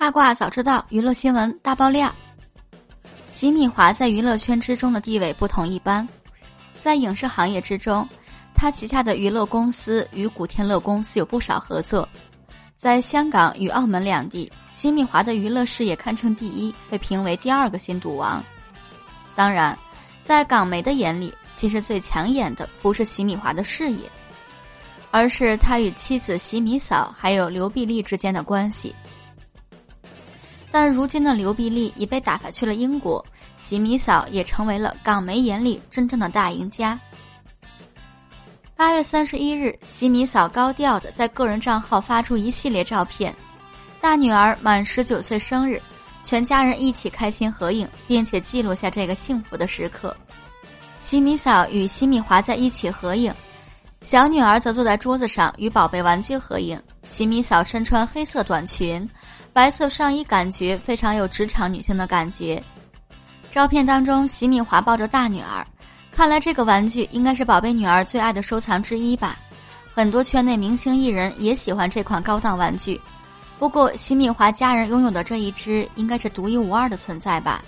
八卦早知道，娱乐新闻大爆料。席敏华在娱乐圈之中的地位不同一般，在影视行业之中，他旗下的娱乐公司与古天乐公司有不少合作。在香港与澳门两地，席敏华的娱乐事业堪称第一，被评为第二个新赌王。当然，在港媒的眼里，其实最抢眼的不是席敏华的事业，而是他与妻子席米嫂还有刘碧丽之间的关系。但如今的刘碧丽已被打发去了英国，席米嫂也成为了港媒眼里真正的大赢家。八月三十一日，席米嫂高调的在个人账号发出一系列照片，大女儿满十九岁生日，全家人一起开心合影，并且记录下这个幸福的时刻。席米嫂与席米华在一起合影，小女儿则坐在桌子上与宝贝玩具合影。席米嫂身穿黑色短裙。白色上衣感觉非常有职场女性的感觉。照片当中，席敏华抱着大女儿，看来这个玩具应该是宝贝女儿最爱的收藏之一吧。很多圈内明星艺人也喜欢这款高档玩具，不过席敏华家人拥有的这一只应该是独一无二的存在吧。